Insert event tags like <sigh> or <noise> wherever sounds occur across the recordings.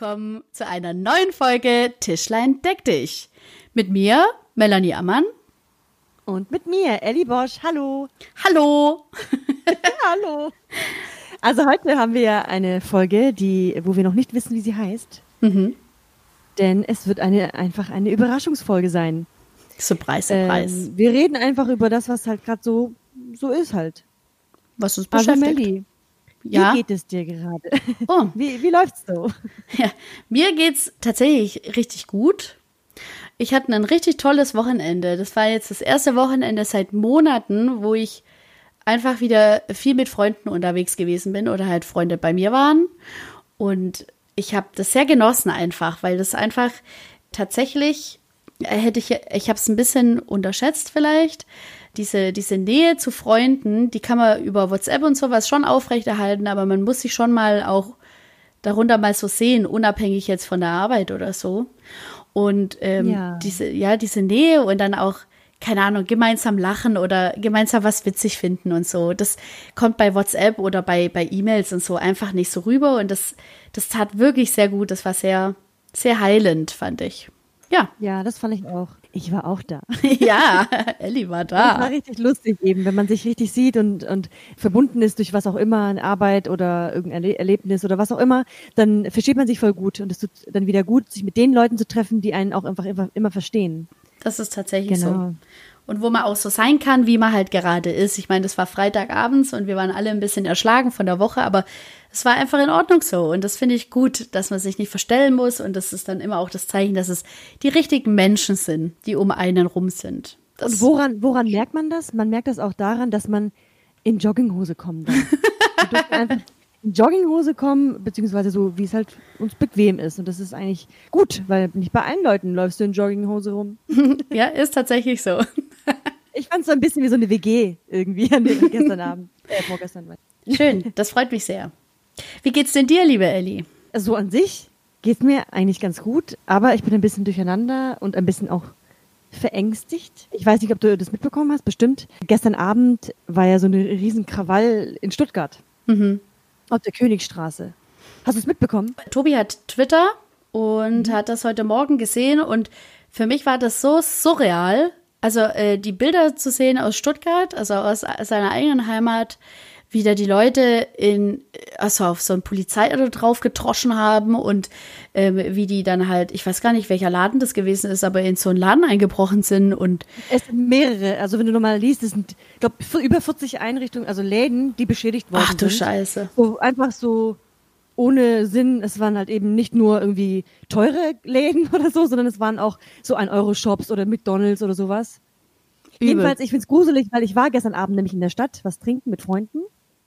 Willkommen zu einer neuen Folge Tischlein deck dich. Mit mir, Melanie Ammann. Und mit mir, Ellie Bosch. Hallo. Hallo. <laughs> Hallo. Also heute haben wir eine Folge, die, wo wir noch nicht wissen, wie sie heißt. Mhm. Denn es wird eine, einfach eine Überraschungsfolge sein. Surprise, surprise. Ähm, wir reden einfach über das, was halt gerade so, so ist halt. Was uns also beschäftigt. Also Melli, ja. Wie geht es dir gerade? Oh. <laughs> Wie, wie läuft's so? Ja, mir geht's tatsächlich richtig gut. Ich hatte ein richtig tolles Wochenende. Das war jetzt das erste Wochenende seit Monaten, wo ich einfach wieder viel mit Freunden unterwegs gewesen bin oder halt Freunde bei mir waren. Und ich habe das sehr genossen einfach, weil das einfach tatsächlich äh, hätte ich, ich habe es ein bisschen unterschätzt vielleicht, diese, diese Nähe zu Freunden, die kann man über WhatsApp und sowas schon aufrechterhalten, aber man muss sich schon mal auch darunter mal so sehen, unabhängig jetzt von der Arbeit oder so. Und ähm, ja. diese, ja, diese Nähe und dann auch, keine Ahnung, gemeinsam lachen oder gemeinsam was witzig finden und so. Das kommt bei WhatsApp oder bei, bei E-Mails und so einfach nicht so rüber. Und das, das tat wirklich sehr gut. Das war sehr, sehr heilend, fand ich. Ja. Ja, das fand ich auch. Ich war auch da. <laughs> ja, Ellie war da. Das war richtig lustig eben, wenn man sich richtig sieht und, und verbunden ist durch was auch immer, eine Arbeit oder irgendein Erlebnis oder was auch immer, dann versteht man sich voll gut und es tut dann wieder gut, sich mit den Leuten zu treffen, die einen auch einfach immer, immer verstehen. Das ist tatsächlich genau. so und wo man auch so sein kann, wie man halt gerade ist. Ich meine, das war Freitagabends und wir waren alle ein bisschen erschlagen von der Woche, aber es war einfach in Ordnung so. Und das finde ich gut, dass man sich nicht verstellen muss. Und das ist dann immer auch das Zeichen, dass es die richtigen Menschen sind, die um einen rum sind. Das und woran, woran merkt man das? Man merkt das auch daran, dass man in Jogginghose kommen darf. <laughs> in Jogginghose kommen, beziehungsweise so, wie es halt uns bequem ist. Und das ist eigentlich gut, weil nicht bei allen Leuten läufst du in Jogginghose rum. <laughs> ja, ist tatsächlich so. <laughs> ich fand es so ein bisschen wie so eine WG irgendwie an dem <laughs> gestern Abend, äh, vorgestern. Schön, das freut mich sehr. Wie geht's denn dir, liebe Ellie? So an sich geht's mir eigentlich ganz gut, aber ich bin ein bisschen durcheinander und ein bisschen auch verängstigt. Ich weiß nicht, ob du das mitbekommen hast, bestimmt. Gestern Abend war ja so eine riesen Krawall in Stuttgart. Mhm. Auf der Königstraße. Hast du es mitbekommen? Tobi hat Twitter und mhm. hat das heute Morgen gesehen und für mich war das so surreal. Also äh, die Bilder zu sehen aus Stuttgart, also aus seiner eigenen Heimat, wie da die Leute in, also auf so ein Polizeiauto drauf getroschen haben und ähm, wie die dann halt, ich weiß gar nicht, welcher Laden das gewesen ist, aber in so einen Laden eingebrochen sind und. Es sind mehrere, also wenn du nochmal liest, es sind, ich glaube, über 40 Einrichtungen, also Läden, die beschädigt worden sind. Ach du sind. Scheiße. So, einfach so ohne Sinn. Es waren halt eben nicht nur irgendwie teure Läden <laughs> oder so, sondern es waren auch so ein Euro-Shops oder McDonalds oder sowas. Übel. Jedenfalls, ich find's gruselig, weil ich war gestern Abend nämlich in der Stadt was trinken mit Freunden.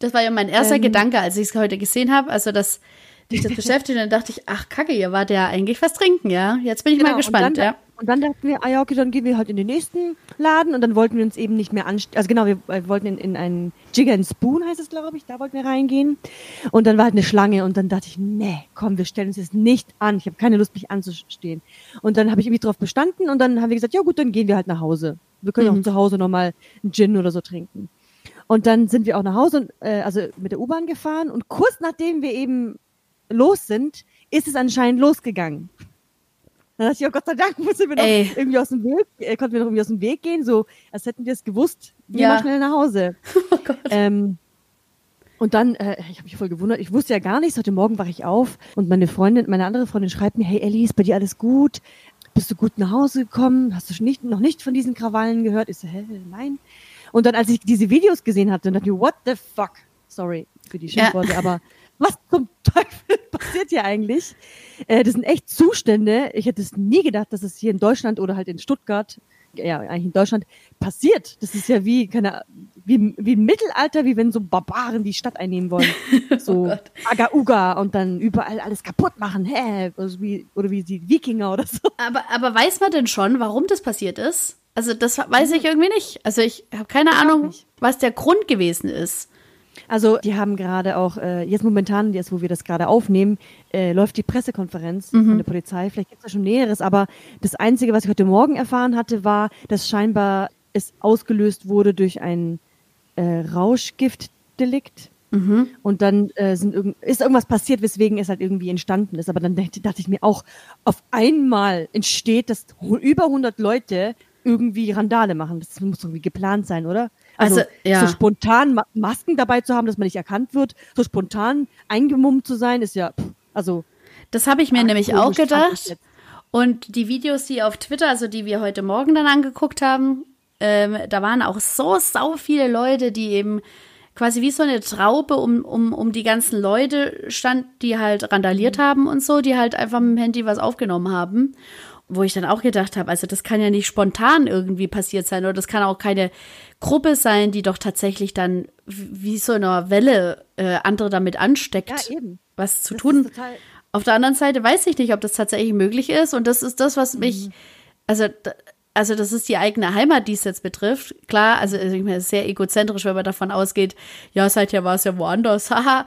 Das war ja mein erster ähm, Gedanke, als ich es heute gesehen habe. Also, dass dich das beschäftigt, dann dachte ich, ach Kacke, ihr wart ja eigentlich was trinken, ja. Jetzt bin ich genau, mal gespannt, und dann, ja. Und dann dachten wir, ah ja, okay, dann gehen wir halt in den nächsten Laden und dann wollten wir uns eben nicht mehr anstellen. Also genau, wir, wir wollten in, in einen Jigger and Spoon, heißt es, glaube ich, da wollten wir reingehen. Und dann war halt eine Schlange und dann dachte ich, nee, komm, wir stellen uns jetzt nicht an. Ich habe keine Lust, mich anzustehen. Und dann habe ich irgendwie drauf bestanden und dann haben wir gesagt, ja gut, dann gehen wir halt nach Hause. Wir können mhm. auch zu Hause nochmal einen Gin oder so trinken. Und dann sind wir auch nach Hause, äh, also mit der U-Bahn gefahren und kurz nachdem wir eben los sind, ist es anscheinend losgegangen. Dann dachte ich, oh Gott sei Dank, <laughs> mussten wir noch irgendwie aus dem Weg, äh, konnten wir noch irgendwie aus dem Weg gehen, so als hätten wir es gewusst, gehen ja. wir schnell nach Hause. <laughs> Oh Gott. Ähm, und dann, äh, ich habe mich voll gewundert, ich wusste ja gar nichts. Heute Morgen wache ich auf und meine Freundin, meine andere Freundin schreibt mir, hey Ellie, ist bei dir alles gut? Bist du gut nach Hause gekommen? Hast du nicht, noch nicht von diesen Krawallen gehört? Ich so, hä, nein. Und dann, als ich diese Videos gesehen hatte, dachte ich, what the fuck? Sorry für die Schimpfworte, ja. aber was zum <laughs> Teufel passiert hier eigentlich? Äh, das sind echt Zustände. Ich hätte es nie gedacht, dass es hier in Deutschland oder halt in Stuttgart, ja, eigentlich in Deutschland passiert. Das ist ja wie, keine, wie, wie im Mittelalter, wie wenn so Barbaren die Stadt einnehmen wollen. <laughs> So oh Aga Uga und dann überall alles kaputt machen. Hä? Also wie, oder wie die Wikinger oder so. Aber, aber weiß man denn schon, warum das passiert ist? Also das weiß ich irgendwie nicht. Also ich habe keine ich Ahnung, was der Grund gewesen ist. Also die haben gerade auch, äh, jetzt momentan, jetzt wo wir das gerade aufnehmen, äh, läuft die Pressekonferenz mhm. von der Polizei. Vielleicht gibt es da schon Näheres, aber das Einzige, was ich heute Morgen erfahren hatte, war, dass scheinbar es ausgelöst wurde durch ein äh, Rauschgiftdelikt. Mhm. Und dann äh, sind irgend, ist irgendwas passiert, weswegen es halt irgendwie entstanden ist. Aber dann dachte, dachte ich mir auch, auf einmal entsteht, dass über 100 Leute irgendwie Randale machen. Das muss irgendwie geplant sein, oder? Also, also ja. so spontan Masken dabei zu haben, dass man nicht erkannt wird, so spontan eingemummt zu sein, ist ja, pff, also. Das habe ich mir nämlich auch gedacht. Und die Videos, die auf Twitter, also die wir heute Morgen dann angeguckt haben, ähm, da waren auch so sau viele Leute, die eben quasi wie so eine Traube um, um, um die ganzen Leute stand, die halt randaliert mhm. haben und so, die halt einfach mit dem Handy was aufgenommen haben wo ich dann auch gedacht habe, also das kann ja nicht spontan irgendwie passiert sein oder das kann auch keine Gruppe sein, die doch tatsächlich dann wie so eine Welle äh, andere damit ansteckt, ja, was zu das tun. Auf der anderen Seite weiß ich nicht, ob das tatsächlich möglich ist und das ist das, was mich, mhm. also also das ist die eigene Heimat, die es jetzt betrifft. Klar, also ich meine, sehr egozentrisch, wenn man davon ausgeht, ja, seither war es ja woanders, <laughs> haha.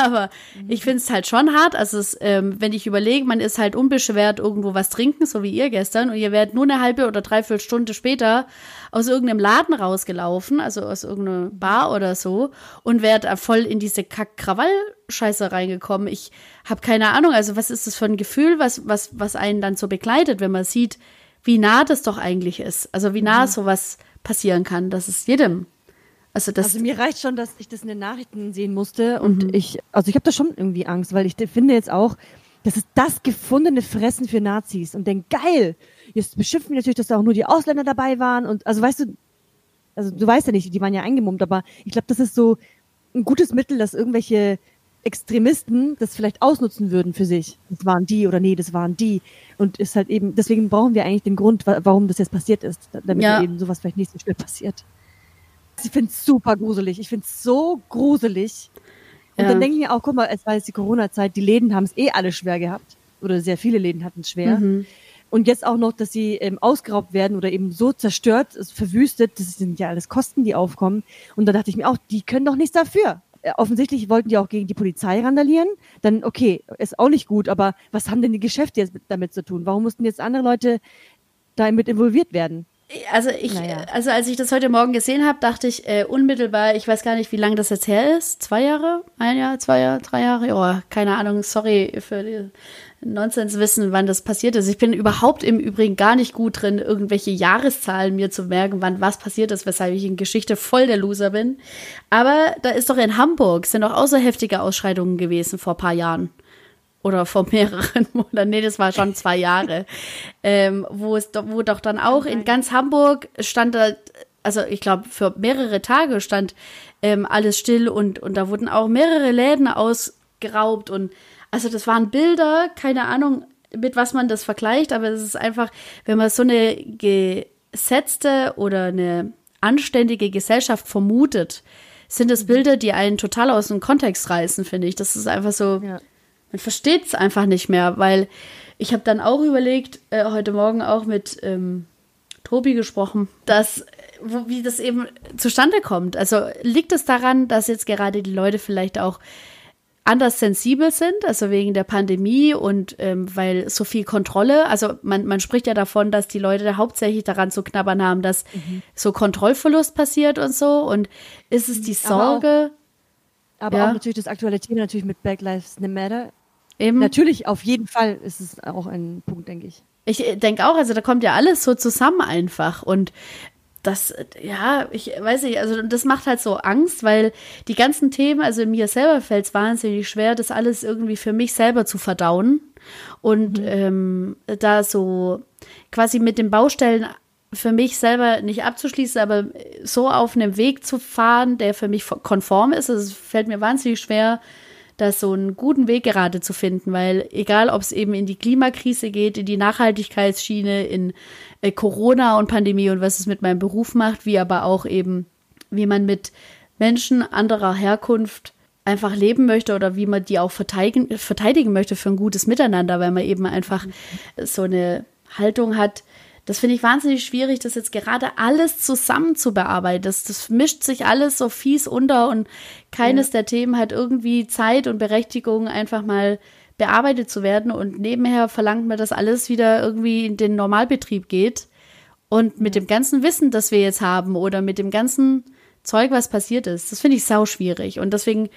Aber mhm. ich finde es halt schon hart. Also es, ähm, wenn ich überlege, man ist halt unbeschwert irgendwo was trinken, so wie ihr gestern, und ihr werdet nur eine halbe oder dreiviertel Stunde später aus irgendeinem Laden rausgelaufen, also aus irgendeiner Bar oder so, und werdet voll in diese Kack-Krawall-Scheiße reingekommen. Ich habe keine Ahnung, also was ist das für ein Gefühl, was, was, was einen dann so begleitet, wenn man sieht, wie nah das doch eigentlich ist. Also wie nah mhm. sowas passieren kann. Das ist jedem. Also, das also mir reicht schon, dass ich das in den Nachrichten sehen musste und mhm. ich, also ich habe da schon irgendwie Angst, weil ich finde jetzt auch, das ist das gefundene Fressen für Nazis und denke, geil, jetzt beschimpfen wir natürlich, dass da auch nur die Ausländer dabei waren und also weißt du, also du weißt ja nicht, die waren ja eingemummt, aber ich glaube, das ist so ein gutes Mittel, dass irgendwelche Extremisten das vielleicht ausnutzen würden für sich. Das waren die oder nee, das waren die. Und ist halt eben, deswegen brauchen wir eigentlich den Grund, warum das jetzt passiert ist, damit ja. eben sowas vielleicht nicht so schnell passiert. Ich finde es super gruselig. Ich finde es so gruselig. Und ja. dann denke ich mir auch, guck mal, es war jetzt die Corona-Zeit, die Läden haben es eh alle schwer gehabt. Oder sehr viele Läden hatten es schwer. Mhm. Und jetzt auch noch, dass sie ähm, ausgeraubt werden oder eben so zerstört, verwüstet, das sind ja alles Kosten, die aufkommen. Und da dachte ich mir auch, die können doch nichts dafür. Äh, offensichtlich wollten die auch gegen die Polizei randalieren. Dann, okay, ist auch nicht gut, aber was haben denn die Geschäfte jetzt damit zu tun? Warum mussten jetzt andere Leute damit involviert werden? Also ich, naja. also als ich das heute Morgen gesehen habe, dachte ich äh, unmittelbar, ich weiß gar nicht, wie lange das jetzt her ist. Zwei Jahre? Ein Jahr, zwei Jahre, drei Jahre? Oh, keine Ahnung, sorry für die Nonsens wissen, wann das passiert ist. Ich bin überhaupt im Übrigen gar nicht gut drin, irgendwelche Jahreszahlen mir zu merken, wann was passiert ist, weshalb ich in Geschichte voll der Loser bin. Aber da ist doch in Hamburg, sind doch auch so heftige Ausschreitungen gewesen vor paar Jahren. Oder vor mehreren <laughs> Monaten. Nee, das war schon zwei Jahre. ähm, wo es wo doch dann auch in ganz Hamburg stand da, also ich glaube, für mehrere Tage stand ähm, alles still und, und da wurden auch mehrere Läden ausgeraubt und also das waren Bilder, keine Ahnung, mit was man das vergleicht, aber es ist einfach, wenn man so eine gesetzte oder eine anständige Gesellschaft vermutet, sind es mhm. Bilder, die einen total aus dem Kontext reißen, finde ich. Das ist einfach so, ja. Man versteht es einfach nicht mehr, weil ich habe dann auch überlegt, äh, heute Morgen auch mit ähm, Tobi gesprochen, dass wo, wie das eben zustande kommt. Also liegt es daran, dass jetzt gerade die Leute vielleicht auch anders sensibel sind, also wegen der Pandemie und ähm, weil so viel Kontrolle, also man, man spricht ja davon, dass die Leute hauptsächlich daran zu knabbern haben, dass mhm. so Kontrollverlust passiert und so und ist es die Sorge. Aber, auch, aber ja. auch natürlich das aktuelle Thema natürlich mit Black Lives Matter. Eben. Natürlich, auf jeden Fall ist es auch ein Punkt, denke ich. Ich äh, denke auch, also da kommt ja alles so zusammen einfach. Und das, ja, ich weiß nicht, also das macht halt so Angst, weil die ganzen Themen, also mir selber fällt es wahnsinnig schwer, das alles irgendwie für mich selber zu verdauen und mhm. ähm, da so quasi mit den Baustellen für mich selber nicht abzuschließen, aber so auf einem Weg zu fahren, der für mich konform ist. Also es fällt mir wahnsinnig schwer, da so einen guten Weg gerade zu finden, weil egal, ob es eben in die Klimakrise geht, in die Nachhaltigkeitsschiene, in äh, Corona und Pandemie und was es mit meinem Beruf macht, wie aber auch eben, wie man mit Menschen anderer Herkunft einfach leben möchte oder wie man die auch verteidigen, verteidigen möchte für ein gutes Miteinander, weil man eben einfach so eine Haltung hat, das finde ich wahnsinnig schwierig, das jetzt gerade alles zusammen zu bearbeiten. Das, das mischt sich alles so fies unter und keines ja. der Themen hat irgendwie Zeit und Berechtigung, einfach mal bearbeitet zu werden. Und nebenher verlangt man, dass alles wieder irgendwie in den Normalbetrieb geht. Und mit dem ganzen Wissen, das wir jetzt haben oder mit dem ganzen Zeug, was passiert ist. Das finde ich sau schwierig. Und deswegen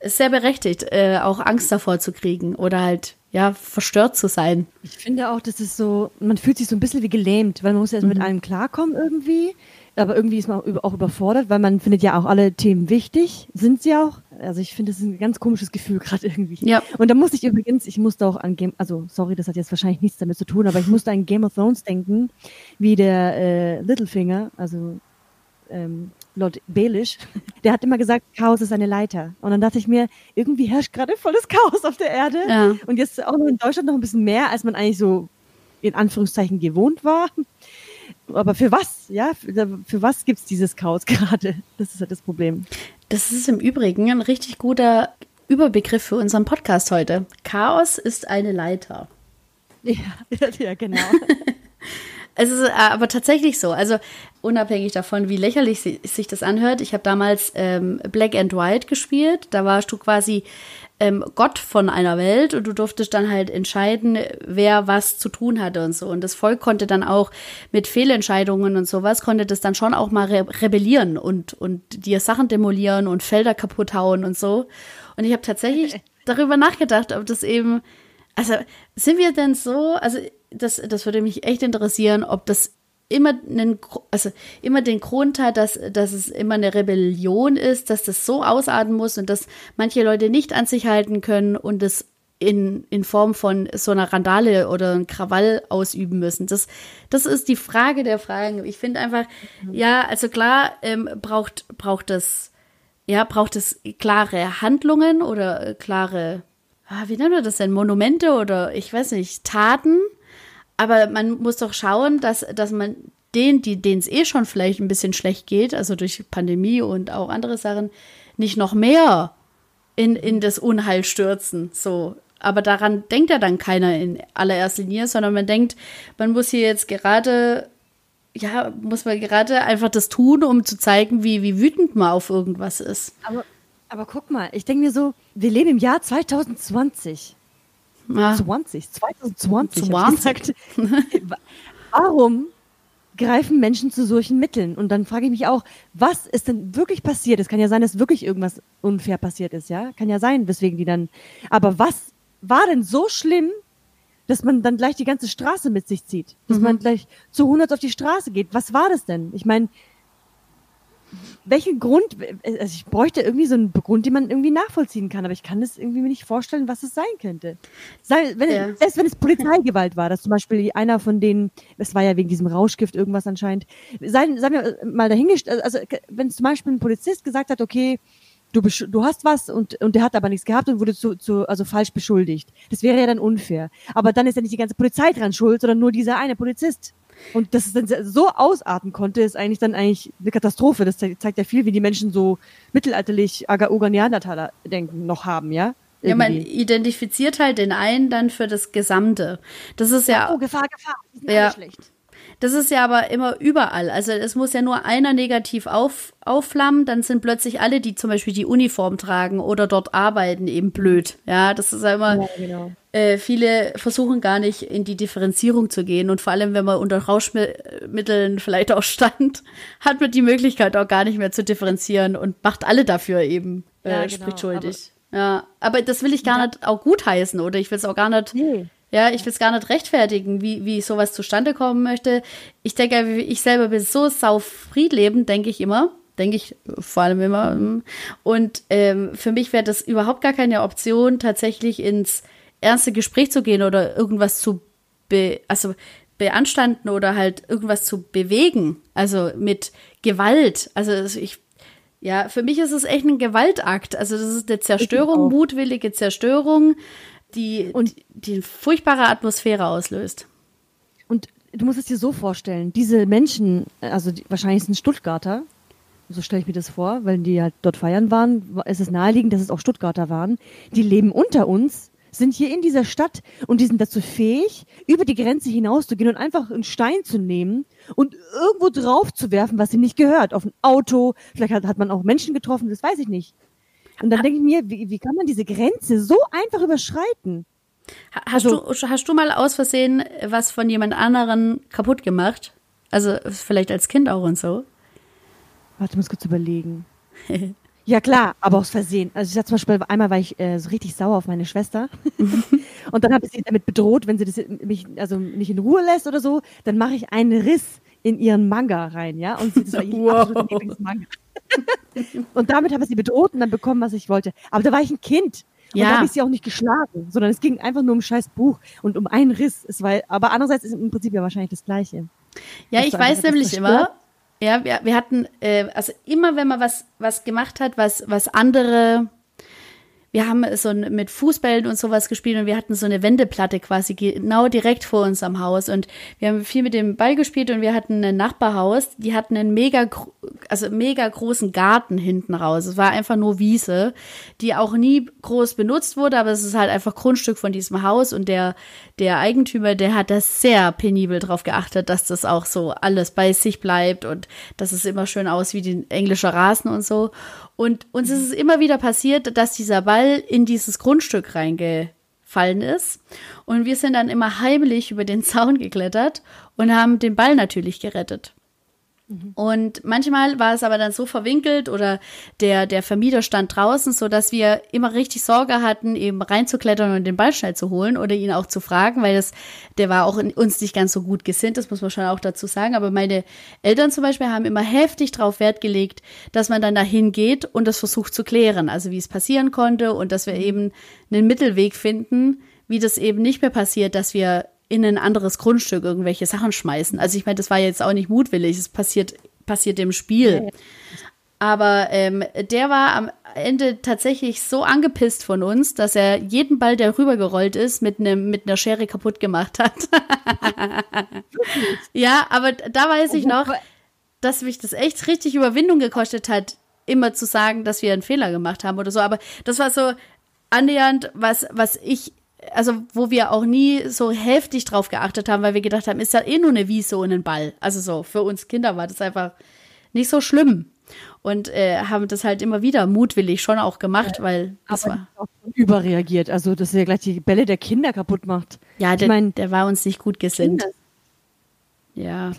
ist sehr berechtigt, äh, auch Angst davor zu kriegen oder halt, ja, verstört zu sein. Ich finde auch, das ist so, man fühlt sich so ein bisschen wie gelähmt, weil man muss erst mhm. mit allem klarkommen irgendwie. Aber irgendwie ist man auch überfordert, weil man findet ja auch alle Themen wichtig. Sind sie auch? Also ich finde, das ist ein ganz komisches Gefühl gerade irgendwie. Ja. Und da musste ich übrigens, ich musste auch an Game, also sorry, das hat jetzt wahrscheinlich nichts damit zu tun, aber ich musste an Game of Thrones denken, wie der äh, Littlefinger, also ähm, Lord Baelish, <laughs> der hat immer gesagt, Chaos ist eine Leiter. Und dann dachte ich mir, irgendwie herrscht gerade volles Chaos auf der Erde. Ja. Und jetzt auch noch in Deutschland noch ein bisschen mehr, als man eigentlich so in Anführungszeichen gewohnt war. Aber für was? Ja, für, für was gibt's dieses Chaos <laughs> gerade? Das ist halt das Problem. Das ist im Übrigen ein richtig guter Überbegriff für unseren Podcast heute. Chaos ist eine Leiter. Ja, <laughs> ja genau. Es ist äh, aber tatsächlich so. Also unabhängig davon, wie lächerlich sich das anhört. Ich habe damals ähm, Black and White gespielt. Da warst du quasi ähm, Gott von einer Welt und du durftest dann halt entscheiden, wer was zu tun hatte und so. Und das Volk konnte dann auch mit Fehlentscheidungen und sowas, konnte das dann schon auch mal re rebellieren und, und dir Sachen demolieren und Felder kaputt hauen und so. Und ich habe tatsächlich <laughs> darüber nachgedacht, ob das eben, also sind wir denn so, also das, das würde mich echt interessieren, ob das immer einen, also immer den Grund hat, dass, dass es immer eine Rebellion ist, dass das so ausarten muss und dass manche Leute nicht an sich halten können und es in, in Form von so einer Randale oder einem Krawall ausüben müssen. Das, das ist die Frage der Fragen. Ich finde einfach, mhm. ja, also klar, ähm, braucht, braucht es, ja, braucht es klare Handlungen oder klare, ah, wie nennen wir das denn, Monumente oder ich weiß nicht, Taten, aber man muss doch schauen, dass, dass man denen, denen es eh schon vielleicht ein bisschen schlecht geht, also durch Pandemie und auch andere Sachen, nicht noch mehr in, in das Unheil stürzen. So. Aber daran denkt ja dann keiner in allererster Linie, sondern man denkt, man muss hier jetzt gerade, ja, muss man gerade einfach das tun, um zu zeigen, wie, wie wütend man auf irgendwas ist. Aber, aber guck mal, ich denke mir so, wir leben im Jahr 2020. Ja. 20, 2020. 20. Warum greifen Menschen zu solchen Mitteln? Und dann frage ich mich auch, was ist denn wirklich passiert? Es kann ja sein, dass wirklich irgendwas unfair passiert ist, ja? Kann ja sein, weswegen die dann. Aber was war denn so schlimm, dass man dann gleich die ganze Straße mit sich zieht? Dass mhm. man gleich zu 100 auf die Straße geht? Was war das denn? Ich meine, welchen Grund, also ich bräuchte irgendwie so einen Grund, den man irgendwie nachvollziehen kann, aber ich kann es irgendwie mir nicht vorstellen, was es sein könnte. Sei, wenn, ja. Selbst wenn es Polizeigewalt war, dass zum Beispiel einer von denen, es war ja wegen diesem Rauschgift irgendwas anscheinend, sei, sei mir mal dahingestellt, also wenn zum Beispiel ein Polizist gesagt hat, okay, du, du hast was und, und der hat aber nichts gehabt und wurde zu, zu, also falsch beschuldigt. Das wäre ja dann unfair. Aber dann ist ja nicht die ganze Polizei dran schuld, sondern nur dieser eine Polizist. Und dass es dann so ausarten konnte, ist eigentlich dann eigentlich eine Katastrophe. Das zeigt ja viel, wie die Menschen so mittelalterlich Agaoga Neandertaler denken noch haben, ja? Irgendwie. Ja, man identifiziert halt den einen dann für das Gesamte. Das ist ja. Oh, Gefahr, Gefahr. Die sind ja, schlecht. Das ist ja aber immer überall. Also es muss ja nur einer negativ auf, aufflammen, dann sind plötzlich alle, die zum Beispiel die Uniform tragen oder dort arbeiten, eben blöd. Ja, das ist ja immer. Ja, genau. äh, viele versuchen gar nicht in die Differenzierung zu gehen und vor allem, wenn man unter Rauschmitteln vielleicht auch stand, <laughs> hat man die Möglichkeit auch gar nicht mehr zu differenzieren und macht alle dafür eben äh, ja, genau. spricht schuldig. Aber ja, aber das will ich gar ja. nicht auch gutheißen oder ich will es auch gar nicht. Nee ja, ich will es gar nicht rechtfertigen, wie, wie sowas zustande kommen möchte. Ich denke, ich selber bin so saufriedlebend, denke ich immer. Denke ich vor allem immer. Und ähm, für mich wäre das überhaupt gar keine Option, tatsächlich ins ernste Gespräch zu gehen oder irgendwas zu be also beanstanden oder halt irgendwas zu bewegen. Also mit Gewalt. Also ich ja, für mich ist es echt ein Gewaltakt. Also das ist eine Zerstörung, mutwillige Zerstörung die, und die eine furchtbare Atmosphäre auslöst. Und du musst es dir so vorstellen, diese Menschen, also die, wahrscheinlich sind Stuttgarter, so stelle ich mir das vor, weil die halt dort feiern waren, ist es naheliegend, dass es auch Stuttgarter waren, die leben unter uns, sind hier in dieser Stadt und die sind dazu fähig, über die Grenze hinauszugehen und einfach einen Stein zu nehmen und irgendwo drauf zu werfen, was ihm nicht gehört. Auf ein Auto, vielleicht hat, hat man auch Menschen getroffen, das weiß ich nicht. Und dann denke ich mir, wie, wie kann man diese Grenze so einfach überschreiten? Hast, also, du, hast du mal aus Versehen was von jemand anderen kaputt gemacht? Also vielleicht als Kind auch und so? Warte, ich muss kurz überlegen. <laughs> Ja klar, aber aus Versehen. Also ich sag zum Beispiel, einmal war ich äh, so richtig sauer auf meine Schwester <laughs> und dann habe ich sie damit bedroht, wenn sie das mich also nicht in Ruhe lässt oder so, dann mache ich einen Riss in ihren Manga rein, ja. Und sie das war ihr Wow. Lieblingsmanga. und damit habe ich sie bedroht und dann bekommen, was ich wollte. Aber da war ich ein Kind. Und Ja. da habe ich sie auch nicht geschlagen, sondern es ging einfach nur um ein scheiß Buch und um einen Riss. Es war, aber andererseits ist im Prinzip ja wahrscheinlich das Gleiche. Ja, ich weiß nämlich immer, ja, wir, wir hatten, äh, also immer wenn man was, was gemacht hat, was, was andere, wir haben so ein, mit Fußbällen und sowas gespielt und wir hatten so eine Wendeplatte quasi genau direkt vor unserem Haus und wir haben viel mit dem Ball gespielt und wir hatten ein Nachbarhaus, die hatten einen mega, also mega großen Garten hinten raus. Es war einfach nur Wiese, die auch nie groß benutzt wurde, aber es ist halt einfach Grundstück von diesem Haus und der, der Eigentümer, der hat da sehr penibel drauf geachtet, dass das auch so alles bei sich bleibt und dass es immer schön aus wie die englische Rasen und so. Und uns ist es immer wieder passiert, dass dieser Ball in dieses Grundstück reingefallen ist. Und wir sind dann immer heimlich über den <laughs> Zaun geklettert und haben den Ball natürlich gerettet. Und manchmal war es aber dann so verwinkelt oder der, der Vermieter stand draußen, so dass wir immer richtig Sorge hatten, eben reinzuklettern und den Ball schnell zu holen oder ihn auch zu fragen, weil das, der war auch in uns nicht ganz so gut gesinnt, das muss man schon auch dazu sagen. Aber meine Eltern zum Beispiel haben immer heftig darauf Wert gelegt, dass man dann dahin geht und das versucht zu klären, also wie es passieren konnte und dass wir eben einen Mittelweg finden, wie das eben nicht mehr passiert, dass wir in ein anderes Grundstück irgendwelche Sachen schmeißen. Also ich meine, das war jetzt auch nicht mutwillig, es passiert, passiert im Spiel. Aber ähm, der war am Ende tatsächlich so angepisst von uns, dass er jeden Ball, der rübergerollt ist, mit einem mit einer Schere kaputt gemacht hat. <laughs> ja, aber da weiß ich noch, dass mich das echt richtig Überwindung gekostet hat, immer zu sagen, dass wir einen Fehler gemacht haben oder so. Aber das war so annähernd, was, was ich, also wo wir auch nie so heftig drauf geachtet haben, weil wir gedacht haben, ist ja eh nur eine Wiese und ein Ball. Also so, für uns Kinder war das einfach nicht so schlimm. Und äh, haben das halt immer wieder mutwillig schon auch gemacht, weil das war. überreagiert. Also, dass er gleich die Bälle der Kinder kaputt macht. Ja, ich der, meine, der war uns nicht gut gesinnt. Kinder- Ja.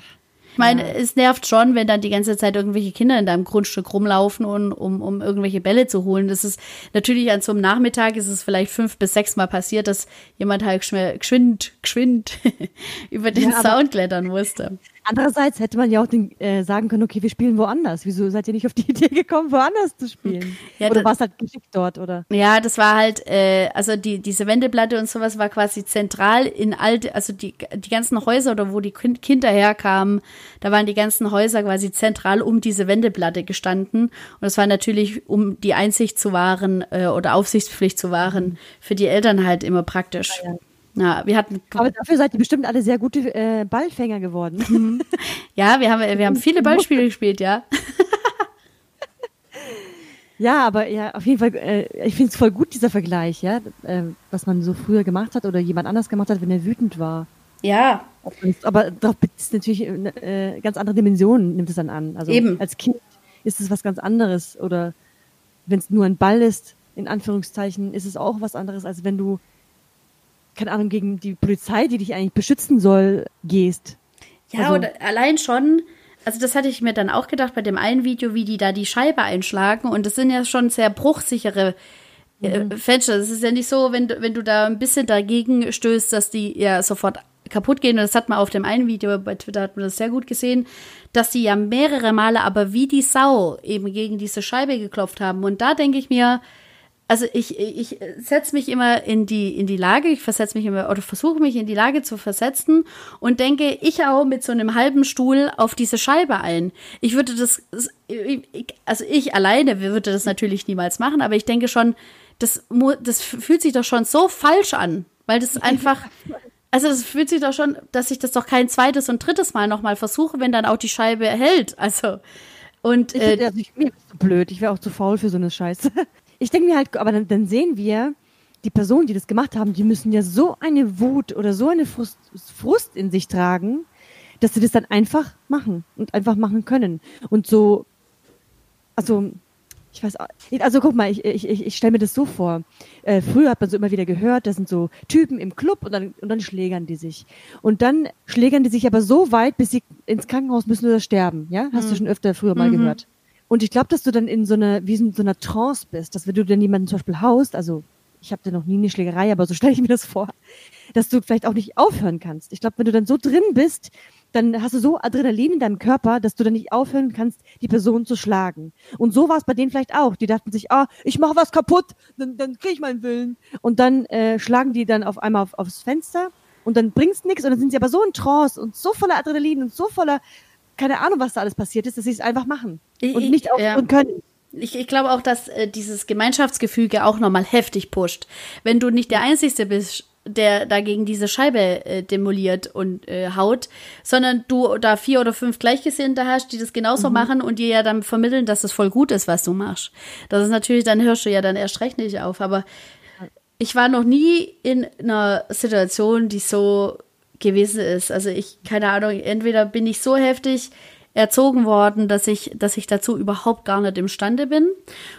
Ich meine, es nervt schon, wenn dann die ganze Zeit irgendwelche Kinder in deinem Grundstück rumlaufen, und, um, um irgendwelche Bälle zu holen. Das ist natürlich an so einem Nachmittag ist es vielleicht fünf bis sechs Mal passiert, dass jemand halt geschwind, geschwind <laughs> über den Ja, Zaun klettern musste. Andererseits hätte man ja auch den, äh, sagen können, okay, wir spielen woanders. Wieso seid ihr nicht auf die <laughs> Idee gekommen, woanders zu spielen? Ja, oder war es halt geschickt dort, oder? Ja, das war halt, äh, also die, diese Wendeplatte und sowas war quasi zentral in alte, also die, die ganzen Häuser oder wo die Kind, Kinder herkamen, da waren die ganzen Häuser quasi zentral um diese Wendeplatte gestanden. Und das war natürlich, um die Einsicht zu wahren äh, oder Aufsichtspflicht zu wahren, für die Eltern halt immer praktisch. Ja, ja. Ja, wir hatten, Aber dafür seid ihr bestimmt alle sehr gute äh, Ballfänger geworden. ja, wir haben, wir haben viele Ballspiele gespielt, ja. <laughs> ja, aber ja, auf jeden Fall, äh, ich finde es voll gut, dieser Vergleich, ja, äh, was man so früher gemacht hat oder jemand anders gemacht hat, wenn er wütend war. Ja, Aber doch ist natürlich äh, ganz andere Dimensionen nimmt es dann an. Also Eben. als Kind ist es was ganz anderes oder wenn es nur ein Ball ist, in Anführungszeichen, ist es auch was anderes, als wenn du keine Ahnung gegen die Polizei, die dich eigentlich beschützen soll, gehst. Ja, Also- oder allein schon, also das hatte ich mir dann auch gedacht bei dem einen Video, wie die da die Scheibe einschlagen. Und das sind ja schon sehr bruchsichere äh, Fenster. Das ist ja nicht so, wenn du, wenn du da ein bisschen dagegen stößt, dass die ja sofort kaputt gehen. Und das hat man auf dem einen Video bei Twitter hat man das sehr gut gesehen, dass die ja mehrere Male aber wie die Sau eben gegen diese Scheibe geklopft haben. Und da denke ich mir, also ich, ich setze mich immer in die, in die Lage, ich versetze mich immer oder versuche mich in die Lage zu versetzen und denke, ich auch mit so einem halben Stuhl auf diese Scheibe ein. Ich würde das, also ich alleine würde das natürlich niemals machen, aber ich denke schon, das, das fühlt sich doch schon so falsch an, weil das einfach, <laughs> also das fühlt sich doch schon, dass ich das doch kein zweites und drittes Mal nochmal versuche, wenn dann auch die Scheibe hält. Also, und Ich, äh, also ich, mir ist zu blöd, ich wäre auch zu faul für so eine Scheiße. Ich denke mir halt, aber dann, dann sehen wir, die Personen, die das gemacht haben, die müssen ja so eine Wut oder so eine Frust, Frust in sich tragen, dass sie das dann einfach machen und einfach machen können. Und so, also, ich weiß, auch- also guck mal, ich, ich, ich, stelle mir das so vor. Äh, früher hat man so immer wieder gehört, das sind so Typen im Club und dann, und dann schlägern die sich. Und dann schlägern die sich aber so weit, bis sie ins Krankenhaus müssen oder sterben. Ja, hast du schon öfter früher mal gehört. Und ich glaube, dass du dann in so einer, wie in so einer Trance bist, dass wenn du dann jemanden zum Beispiel haust, also ich habe da noch nie eine Schlägerei, aber so <laughs> stelle ich mir das vor, dass du vielleicht auch nicht aufhören kannst. Ich glaube, wenn du dann so drin bist, dann hast du so Adrenalin in deinem Körper, dass du dann nicht aufhören kannst, die Person zu schlagen. Und so war es bei denen vielleicht auch. Die dachten sich, ah, ich mache was kaputt, dann, dann kriege ich meinen Willen. Und dann äh, schlagen die dann auf einmal auf, aufs Fenster und dann bringt's nichts und dann sind sie aber so in Trance und so voller Adrenalin und so voller, keine Ahnung, was da alles passiert ist, dass sie es einfach machen und nicht aufhören ja. können. Ich, ich glaube auch, dass äh, dieses Gemeinschaftsgefüge auch nochmal heftig pusht. Wenn du nicht der Einzige bist, der dagegen diese Scheibe äh, demoliert und äh, haut, sondern du da vier oder fünf Gleichgesinnte hast, die das genauso mhm. machen und dir ja dann vermitteln, dass es voll gut ist, was du machst. Das ist natürlich, dann hörst du ja dann erst recht nicht auf. Aber ich war noch nie in einer Situation, die so gewesen ist. Also ich, keine Ahnung, entweder bin ich so heftig erzogen worden, dass ich, dass ich dazu überhaupt gar nicht imstande bin.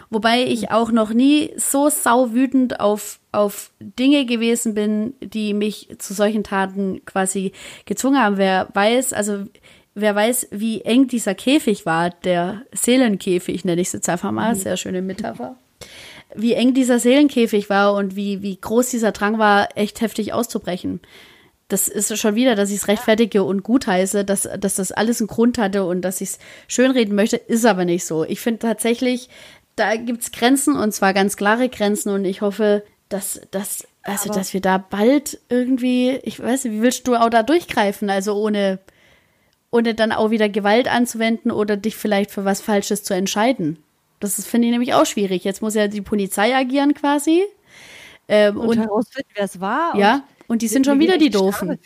Wobei ich auch noch nie so sauwütend auf, auf Dinge gewesen bin, die mich zu solchen Taten quasi gezwungen haben. Wer weiß, also wer weiß, wie eng dieser Käfig war, der Seelenkäfig, nenne ich es jetzt einfach mal, sehr schöne Metapher. Wie eng dieser Seelenkäfig war und wie, wie groß dieser Drang war, echt heftig auszubrechen das ist schon wieder, dass ich es rechtfertige und gutheiße, dass, dass das alles einen Grund hatte und dass ich es schönreden möchte, ist aber nicht so. Ich finde tatsächlich, da gibt es Grenzen und zwar ganz klare Grenzen und ich hoffe, dass, dass, also, dass wir da bald irgendwie, ich weiß nicht, wie willst du auch da durchgreifen, also ohne, ohne dann auch wieder Gewalt anzuwenden oder dich vielleicht für was Falsches zu entscheiden. Das finde ich nämlich auch schwierig. Jetzt muss ja die Polizei agieren quasi. Ähm, und, und herausfinden, wer es war. Ja, und die sind schon wieder die Doofen.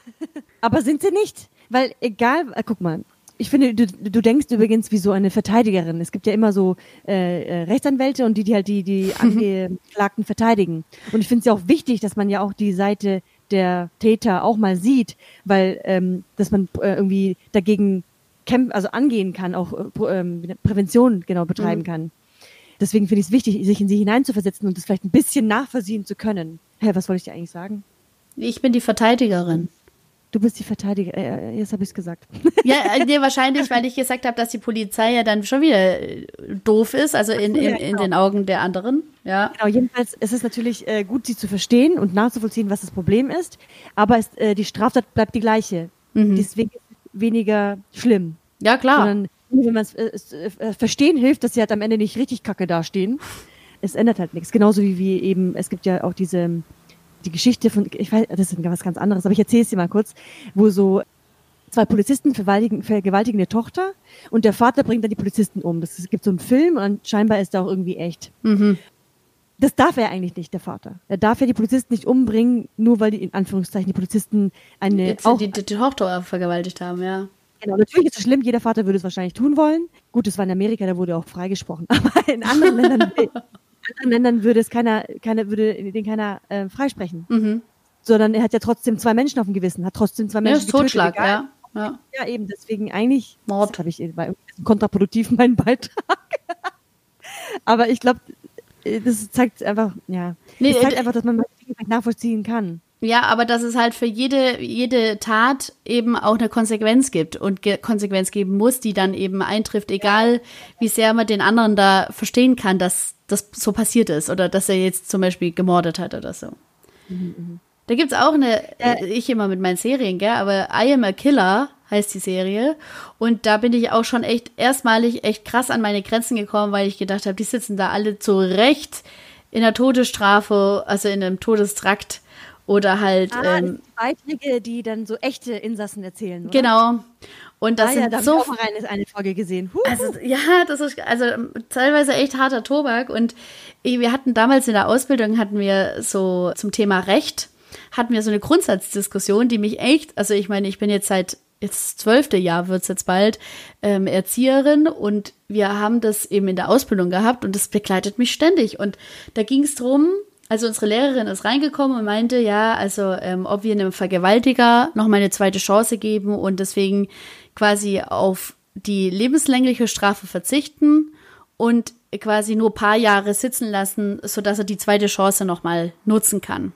<laughs> Aber sind sie nicht? Weil egal, äh, guck mal, ich finde, du, du denkst übrigens wie so eine Verteidigerin. Es gibt ja immer so äh, äh Rechtsanwälte und die, die halt die, die <laughs> Angeklagten verteidigen. Und ich finde es ja auch wichtig, dass man ja auch die Seite der Täter auch mal sieht, weil ähm, dass man äh, irgendwie dagegen kämpfen, also angehen kann, auch äh, ähm, Prävention genau betreiben mhm. kann. Deswegen finde ich es wichtig, sich in sie hineinzuversetzen und das vielleicht ein bisschen nachvollziehen zu können. Hä, was wollte ich dir eigentlich sagen? Ich bin die Verteidigerin. Du bist die Verteidigerin. Äh, äh, jetzt habe ich es gesagt. <laughs> Ja, äh, nee, wahrscheinlich, weil ich gesagt habe, dass die Polizei ja dann schon wieder äh, doof ist, also in, in, in genau. den Augen der anderen. Ja. Genau, jedenfalls ist es natürlich äh, gut, sie zu verstehen und nachzuvollziehen, was das Problem ist. Aber es, äh, die Straftat bleibt die gleiche. Mhm. Deswegen ist es weniger schlimm. Ja, klar. Sondern wenn man es verstehen hilft, dass sie halt am Ende nicht richtig kacke dastehen. Es ändert halt nichts. Genauso wie, wie eben, es gibt ja auch diese die Geschichte von, ich weiß, das ist was ganz anderes, aber ich erzähle es dir mal kurz, wo so zwei Polizisten vergewaltigen, vergewaltigen eine Tochter und der Vater bringt dann die Polizisten um. Das, es gibt so einen Film und scheinbar ist er auch irgendwie echt. Mhm. Das darf er eigentlich nicht, der Vater. Er darf ja die Polizisten nicht umbringen, nur weil die, in Anführungszeichen, die Polizisten eine. Jetzt, auch, die, die, die Tochter vergewaltigt haben, ja. Genau, natürlich ist es schlimm, jeder Vater würde es wahrscheinlich tun wollen. Gut, es war in Amerika, da wurde auch freigesprochen. <laughs> Aber in anderen Ländern anderen Ländern würde es keiner, keiner würde den keiner äh, freisprechen. Mhm. Sondern er hat ja trotzdem zwei Menschen auf dem Gewissen, hat trotzdem zwei Menschen. Ja, ist Totschlag, ja. ja. Ja, eben, deswegen eigentlich Mord. habe ich kontraproduktiv <laughs> meinen Beitrag. Aber ich glaube, äh, das zeigt einfach, ja, nee, das zeigt äh, einfach, dass man nachvollziehen kann. Ja, aber dass es halt für jede, jede Tat eben auch eine Konsequenz gibt und Ge Konsequenz geben muss, die dann eben eintrifft, egal wie sehr man den anderen da verstehen kann, dass das so passiert ist oder dass er jetzt zum Beispiel gemordet hat oder so. Mhm, mh. Da gibt's auch eine, äh, ich immer mit meinen Serien, gell, aber I Am a Killer heißt die Serie. Und da bin ich auch schon echt erstmalig echt krass an meine Grenzen gekommen, weil ich gedacht habe, die sitzen da alle zu Recht in der Todesstrafe, also in einem Todestrakt oder halt. Ah, ähm, Beiträge, die dann so echte Insassen erzählen. Oder? Genau. Und das ah, sind ja, so. Ich auch eine, eine Folge gesehen. Huhu. Also, ja, das ist also teilweise echt harter Tobak. Und wir hatten damals in der Ausbildung hatten wir so zum Thema Recht hatten wir so eine Grundsatzdiskussion, die mich echt, also ich meine, ich bin jetzt seit jetzt zwölfte Jahr wird's jetzt bald, ähm, Erzieherin und wir haben das eben in der Ausbildung gehabt und das begleitet mich ständig. Und da ging es darum, also unsere Lehrerin ist reingekommen und meinte, ja, also ähm, ob wir einem Vergewaltiger noch mal eine zweite Chance geben und deswegen quasi auf die lebenslängliche Strafe verzichten und quasi nur paar Jahre sitzen lassen, sodass er die zweite Chance noch mal nutzen kann.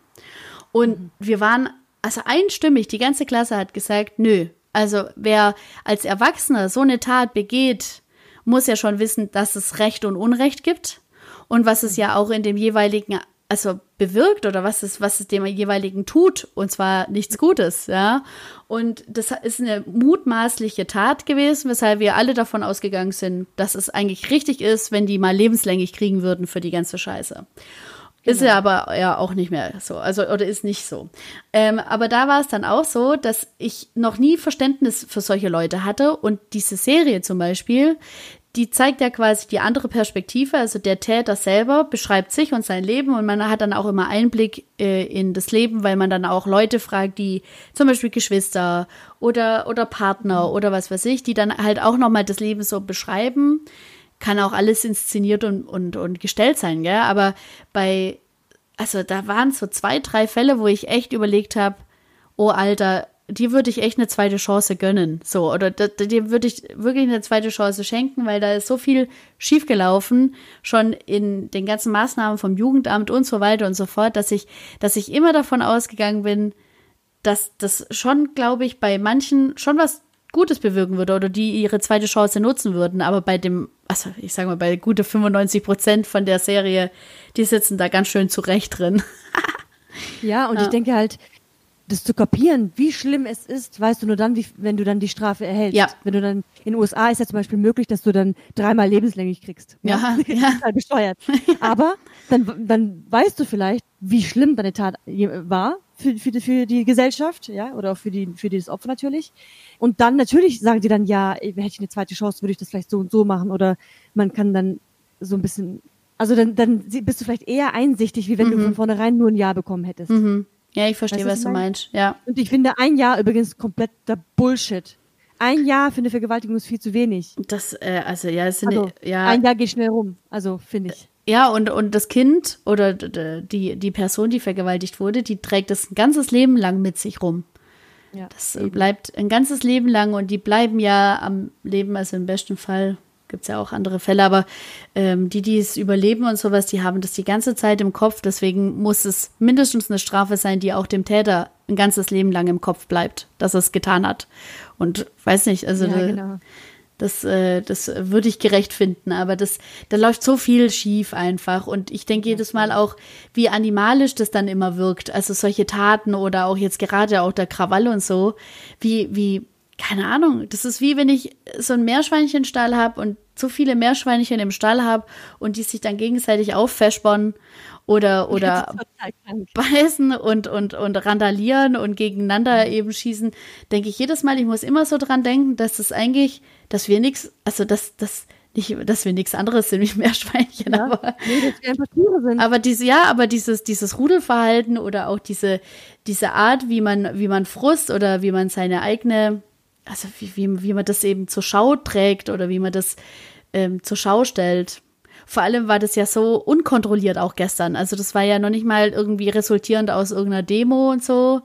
Und mhm. wir waren also einstimmig, die ganze Klasse hat gesagt, nö. Also wer als Erwachsener so eine Tat begeht muss ja schon wissen, dass es Recht und Unrecht gibt und was es ja auch in dem jeweiligen also bewirkt oder was es, was es dem jeweiligen tut, und zwar nichts Gutes, ja. Und das ist eine mutmaßliche Tat gewesen, weshalb wir alle davon ausgegangen sind, dass es eigentlich richtig ist, wenn die mal lebenslänglich kriegen würden für die ganze Scheiße. Ist ja genau. aber ja auch nicht mehr so, also oder ist nicht so. Ähm, aber da war es dann auch so, dass ich noch nie Verständnis für solche Leute hatte und diese Serie zum Beispiel, die zeigt ja quasi die andere Perspektive. Also der Täter selber beschreibt sich und sein Leben und man hat dann auch immer Einblick äh, in das Leben, weil man dann auch Leute fragt, die zum Beispiel Geschwister oder, oder Partner oder was weiß ich, die dann halt auch nochmal das Leben so beschreiben. Kann auch alles inszeniert und, und, und gestellt sein, gell? Aber bei, also da waren so zwei, drei Fälle, wo ich echt überlegt habe, oh Alter, die würde ich echt eine zweite Chance gönnen. So, oder dem würde ich wirklich eine zweite Chance schenken, weil da ist so viel schiefgelaufen, schon in den ganzen Maßnahmen vom Jugendamt und so weiter und so fort, dass ich, dass ich immer davon ausgegangen bin, dass das schon, glaube ich, bei manchen schon was Gutes bewirken würde oder die ihre zweite Chance nutzen würden. Aber bei dem, also ich sage mal, bei gute 95 Prozent von der Serie, die sitzen da ganz schön zurecht drin. <laughs> ja, und ja. ich denke halt, das zu kapieren, wie schlimm es ist, weißt du nur dann, wie, wenn du dann die Strafe erhältst. Ja. Wenn du dann, in den USA ist ja zum Beispiel möglich, dass du dann dreimal lebenslänglich kriegst. Ja, ja. ja. Total besteuert. Aber dann, dann weißt du vielleicht, wie schlimm deine Tat war für, für, die, für die Gesellschaft, ja, oder auch für die, für das Opfer natürlich. Und dann natürlich sagen die dann, ja, hätte ich eine zweite Chance, würde ich das vielleicht so und so machen. Oder man kann dann so ein bisschen, also dann, dann bist du vielleicht eher einsichtig, wie wenn mhm. du von vornherein nur ein Ja bekommen hättest. Mhm. Ja, ich verstehe, weißt, was du meinst. Ja. Und ich finde ein Jahr übrigens kompletter Bullshit. Ein Jahr für eine Vergewaltigung ist viel zu wenig. Das, äh, also ja, es sind also, ja. Ein Jahr geht schnell rum, also finde ich. Ja, und, und das Kind oder die, die Person, die vergewaltigt wurde, die trägt das ein ganzes Leben lang mit sich rum. Ja, das eben. bleibt ein ganzes Leben lang und die bleiben ja am Leben, also im besten Fall gibt es ja auch andere Fälle, aber ähm, die, die es überleben und sowas, die haben das die ganze Zeit im Kopf. Deswegen muss es mindestens eine Strafe sein, die auch dem Täter ein ganzes Leben lang im Kopf bleibt, dass er es getan hat. Und weiß nicht, also ja, genau. das, äh, das würde ich gerecht finden, aber das, da läuft so viel schief einfach. Und ich denke jedes Mal auch, wie animalisch das dann immer wirkt. Also solche Taten oder auch jetzt gerade auch der Krawall und so, wie, wie keine Ahnung, das ist wie wenn ich so einen Meerschweinchenstall habe und so viele Meerschweinchen im Stall habe und die sich dann gegenseitig auffeschbern oder oder beißen und und und randalieren und gegeneinander mhm. eben schießen, denke ich jedes Mal, ich muss immer so dran denken, dass das eigentlich, dass wir nichts, also dass das nicht, dass wir nichts anderes sind wie <laughs> Meerschweinchen, ja, aber, nee, dass wir einfach Tiere sind. aber diese, ja, aber dieses, dieses Rudelverhalten oder auch diese, diese Art, wie man, wie man Frust oder wie man seine eigene also wie, wie, wie man das eben zur Schau trägt oder wie man das ähm, zur Schau stellt. Vor allem war das ja so unkontrolliert auch gestern. Also das war ja noch nicht mal irgendwie resultierend aus irgendeiner Demo und so,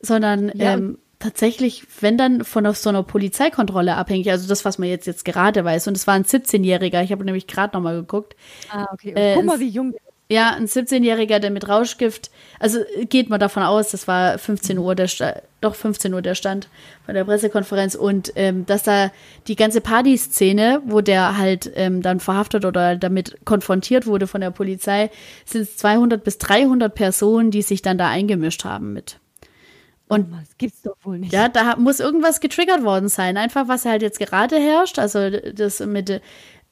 sondern ja. ähm, tatsächlich, wenn dann von so einer Polizeikontrolle abhängig, also das, was man jetzt, jetzt gerade weiß. Und es war ein 17-Jähriger, ich habe nämlich gerade noch mal geguckt. Ah, okay. Äh, Guck mal, wie jung ja, ein 17-Jähriger, der mit Rauschgift, also geht man davon aus, das war 15 Uhr der doch 15 Uhr der Stand von der Pressekonferenz und ähm, dass da die ganze Partyszene, wo der halt ähm, dann verhaftet oder damit konfrontiert wurde von der Polizei, sind 200 bis 300 Personen, die sich dann da eingemischt haben mit. Und oh, das gibt's doch wohl nicht. Ja, da muss irgendwas getriggert worden sein. Einfach, was halt jetzt gerade herrscht. Also das mit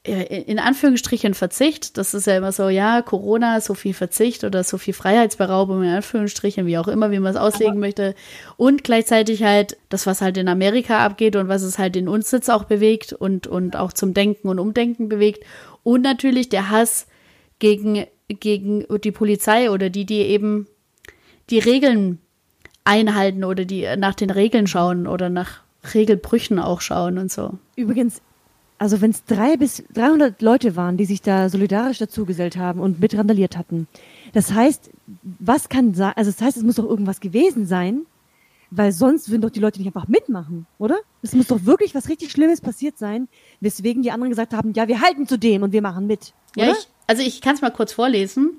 in Anführungsstrichen Verzicht. Das ist ja immer so, ja, Corona, so viel Verzicht oder so viel Freiheitsberaubung in Anführungsstrichen, wie auch immer, wie man es auslegen Aber möchte. Und gleichzeitig halt das, was halt in Amerika abgeht und was es halt in uns jetzt auch bewegt und, und auch zum Denken und Umdenken bewegt. Und natürlich der Hass gegen, gegen die Polizei oder die, die eben die Regeln einhalten oder die nach den Regeln schauen oder nach Regelbrüchen auch schauen und so. Übrigens, also wenn es drei bis 300 Leute waren, die sich da solidarisch dazugesellt haben und mit randaliert hatten, das heißt, was kann sein, also das heißt, es muss doch irgendwas gewesen sein, weil sonst würden doch die Leute nicht einfach mitmachen, oder? Es muss doch wirklich was richtig Schlimmes passiert sein, weswegen die anderen gesagt haben, ja, wir halten zu dem und wir machen mit. Oder? Ja, ich, also ich kann es mal kurz vorlesen,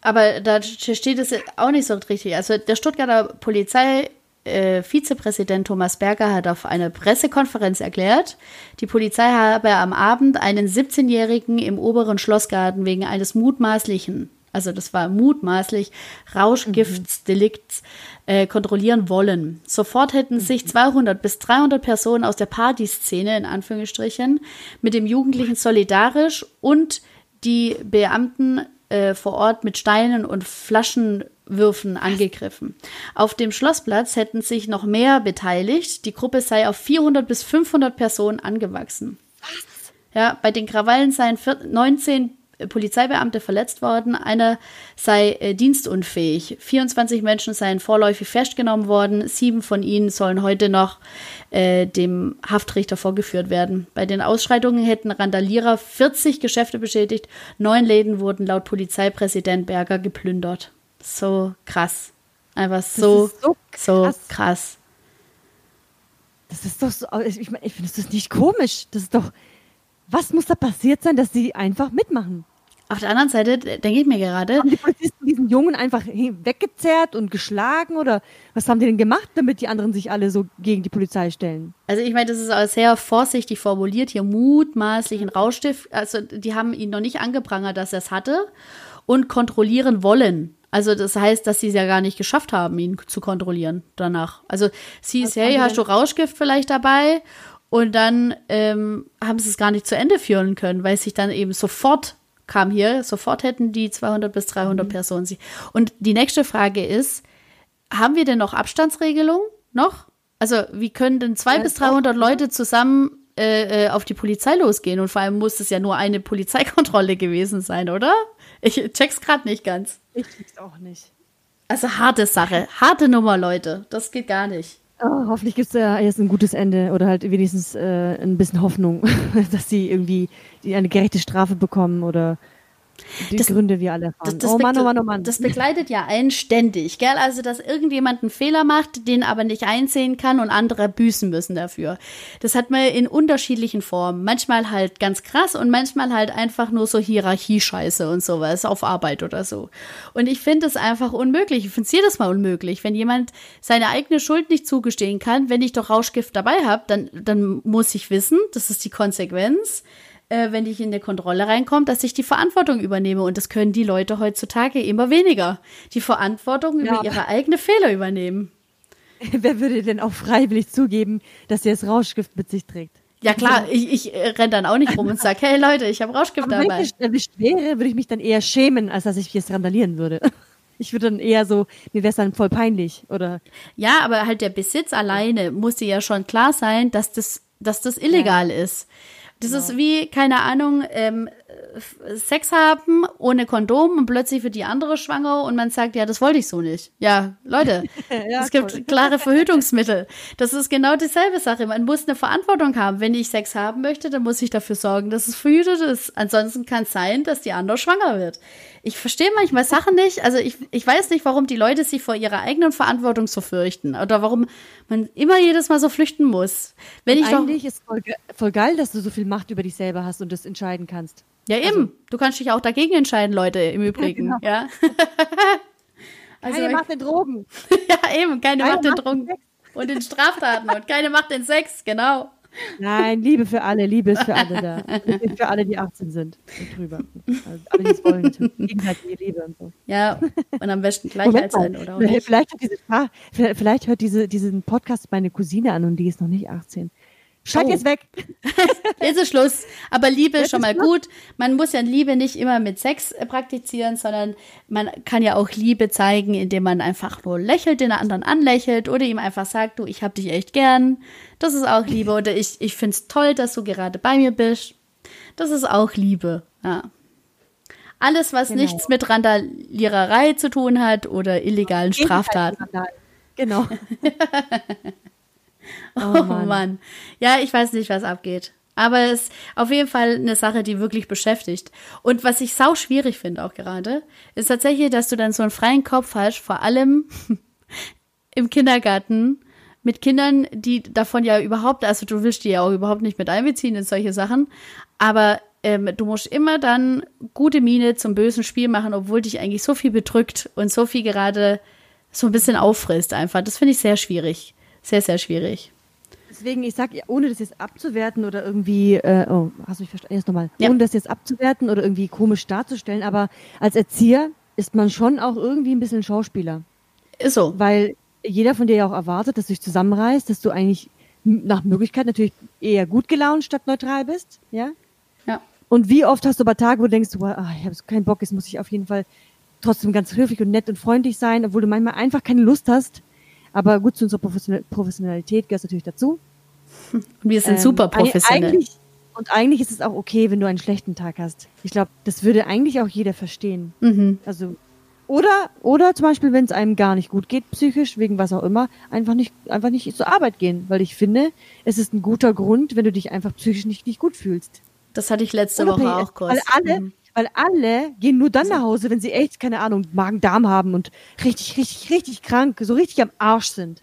aber da steht es auch nicht so richtig. Also der Stuttgarter Polizei äh, Vizepräsident Thomas Berger hat auf einer Pressekonferenz erklärt, die Polizei habe am Abend einen 17-Jährigen im oberen Schlossgarten wegen eines mutmaßlichen, also das war mutmaßlich Rauschgiftsdelikts, äh, kontrollieren wollen. Sofort hätten sich 200 bis 300 Personen aus der Partyszene, in Anführungsstrichen, mit dem Jugendlichen solidarisch und die Beamten äh, vor Ort mit Steinen und Flaschenwürfen angegriffen. Auf dem Schlossplatz hätten sich noch mehr beteiligt. Die Gruppe sei auf 400 bis 500 Personen angewachsen. Was? Ja, bei den Krawallen seien 19 Polizeibeamte verletzt worden. Einer sei äh, dienstunfähig. 24 Menschen seien vorläufig festgenommen worden. Sieben von ihnen sollen heute noch äh, dem Haftrichter vorgeführt werden. Bei den Ausschreitungen hätten Randalierer 40 Geschäfte beschädigt. Neun Läden wurden laut Polizeipräsident Berger geplündert. So krass. Einfach so, so krass. so krass. Das ist doch so, ich, ich finde das nicht komisch. Das ist doch, was muss da passiert sein, dass sie einfach mitmachen? Auf der anderen Seite denke ich mir gerade. Haben die Polizisten diesen Jungen einfach weggezerrt und geschlagen oder was haben die denn gemacht, damit die anderen sich alle so gegen die Polizei stellen? Also ich meine, das ist auch sehr vorsichtig formuliert, hier mutmaßlichen Rauschstift. Also die haben ihn noch nicht angeprangert, dass er es hatte und kontrollieren wollen. Also das heißt, dass sie es ja gar nicht geschafft haben, ihn zu kontrollieren danach. Also sie ist, hey, hast du Rauschgift vielleicht dabei? Und dann ähm, haben sie es gar nicht zu Ende führen können, weil sich dann eben sofort kam hier, sofort hätten die 200 bis 300 mhm. Personen sie. Und die nächste Frage ist, haben wir denn noch Abstandsregelung noch? Also wie können denn 200 bis 300 Leute zusammen äh, äh, auf die Polizei losgehen? Und vor allem muss es ja nur eine Polizeikontrolle gewesen sein, oder? Ich check's gerade nicht ganz. Ich check's auch nicht. Also harte Sache, harte Nummer, Leute. Das geht gar nicht. Oh, hoffentlich gibt es ja jetzt ein gutes Ende oder halt wenigstens äh, ein bisschen Hoffnung, <laughs> dass sie irgendwie eine gerechte Strafe bekommen oder die das, Gründe wir alle erfahren. Das, das oh Mann, oh Mann, oh Mann. Das begleitet ja einen ständig, gell? Also, dass irgendjemand einen Fehler macht, den aber nicht einsehen kann und andere büßen müssen dafür. Das hat man in unterschiedlichen Formen. Manchmal halt ganz krass und manchmal halt einfach nur so Hierarchiescheiße und sowas auf Arbeit oder so. Und ich finde es einfach unmöglich. Ich finde es jedes Mal unmöglich. Wenn jemand seine eigene Schuld nicht zugestehen kann, wenn ich doch Rauschgift dabei habe, dann, dann muss ich wissen, das ist die Konsequenz äh, wenn ich in eine Kontrolle reinkomme, dass ich die Verantwortung übernehme. Und das können die Leute heutzutage immer weniger. Die Verantwortung ja. über ihre eigenen Fehler übernehmen. <laughs> Wer würde denn auch freiwillig zugeben, dass er das Rauschgift mit sich trägt? Ja klar, ich, ich äh, renne dann auch nicht rum und sage, hey Leute, ich habe Rauschgift Aber dabei. Wenn ich wäre, würde ich mich dann eher schämen, als dass ich jetzt randalieren würde. <laughs> Ich würde dann eher so, mir wäre es dann voll peinlich, oder? Ja, aber halt der Besitz alleine musste ja schon klar sein, dass das, dass das illegal ja. ist. Das genau. ist wie, keine Ahnung, ähm, Sex haben ohne Kondom und plötzlich wird die andere schwanger und man sagt, ja, das wollte ich so nicht. Ja, Leute, <laughs> ja, es gibt cool. <laughs> klare Verhütungsmittel. Das ist genau dieselbe Sache. Man muss eine Verantwortung haben. Wenn ich Sex haben möchte, dann muss ich dafür sorgen, dass es verhütet ist. Ansonsten kann es sein, dass die andere schwanger wird. Ich verstehe manchmal Sachen nicht. Also ich, ich weiß nicht, warum die Leute sich vor ihrer eigenen Verantwortung so fürchten oder warum man immer jedes Mal so flüchten muss. Wenn ich eigentlich doch, ist voll, voll geil, dass du so viel Macht über dich selber hast und das entscheiden kannst. Ja, eben. Also, du kannst dich auch dagegen entscheiden, Leute, im Übrigen. Ja. <laughs> Genau. also, keine Macht in Drogen. <laughs> ja, eben, keine, keine Macht in Drogen. Und in Straftaten und keine Macht in Sex, genau. Nein, Liebe für alle, Liebe ist für alle da. für alle, die 18 sind und drüber. Also alle, die es wollen, gegenseitige Liebe und so. Ja, und am besten gleich alt sein, oder? Vielleicht hört, diese, vielleicht hört diese, diesen Podcast meine Cousine an und die ist noch nicht 18. Schalt oh. jetzt weg. <laughs> jetzt ist Schluss. Aber Liebe ist schon mal gut. Man muss ja Liebe nicht immer mit Sex äh, praktizieren, sondern man kann ja auch Liebe zeigen, indem man einfach nur lächelt, den anderen anlächelt oder ihm einfach sagt, du, ich hab dich echt gern. Das ist auch Liebe. Oder ich, ich find's toll, dass du gerade bei mir bist. Das ist auch Liebe. Ja. Alles, was genau. nichts mit Randaliererei zu tun hat oder illegalen Straftaten. Genau. <laughs> Oh, <laughs> oh Mann. Mann. Ja, ich weiß nicht, was abgeht. Aber es ist auf jeden Fall eine Sache, die wirklich beschäftigt. Und was ich sau schwierig finde auch gerade, ist tatsächlich, dass du dann so einen freien Kopf hast, vor allem <laughs> im Kindergarten mit Kindern, die davon ja überhaupt, also du willst die ja auch überhaupt nicht mit einbeziehen in solche Sachen, aber ähm, du musst immer dann gute Miene zum bösen Spiel machen, obwohl dich eigentlich so viel bedrückt und so viel gerade so ein bisschen auffrisst einfach. Das finde ich sehr schwierig. Sehr, sehr schwierig. Deswegen, ich sage, ohne das jetzt abzuwerten oder irgendwie, äh, oh, hast du mich verstanden? Jetzt nochmal. Ja. Ohne das jetzt abzuwerten oder irgendwie komisch darzustellen, aber als Erzieher ist man schon auch irgendwie ein bisschen Schauspieler. Ist so. Weil jeder von dir ja auch erwartet, dass du dich zusammenreißt, dass du eigentlich nach Möglichkeit natürlich eher gut gelaunt statt neutral bist, ja? Ja. Und wie oft hast du aber Tage, wo du denkst, oh, ich habe keinen Bock, jetzt muss ich auf jeden Fall trotzdem ganz höflich und nett und freundlich sein, obwohl du manchmal einfach keine Lust hast. Aber gut, zu unserer Professionalität gehört natürlich dazu. <laughs> Wir sind ähm, super professionell. Eigentlich, und eigentlich ist es auch okay, wenn du einen schlechten Tag hast. Ich glaube, das würde eigentlich auch jeder verstehen. Mhm. Also oder, oder zum Beispiel, wenn es einem gar nicht gut geht, psychisch, wegen was auch immer, einfach nicht, einfach nicht zur Arbeit gehen. Weil ich finde, es ist ein guter Grund, wenn du dich einfach psychisch nicht, nicht gut fühlst. Das hatte ich letzte Woche auch kurz. Weil alle, mhm. Weil alle gehen nur dann nach Hause, wenn sie echt, keine Ahnung, Magen-Darm haben und richtig, richtig, richtig krank, so richtig am Arsch sind.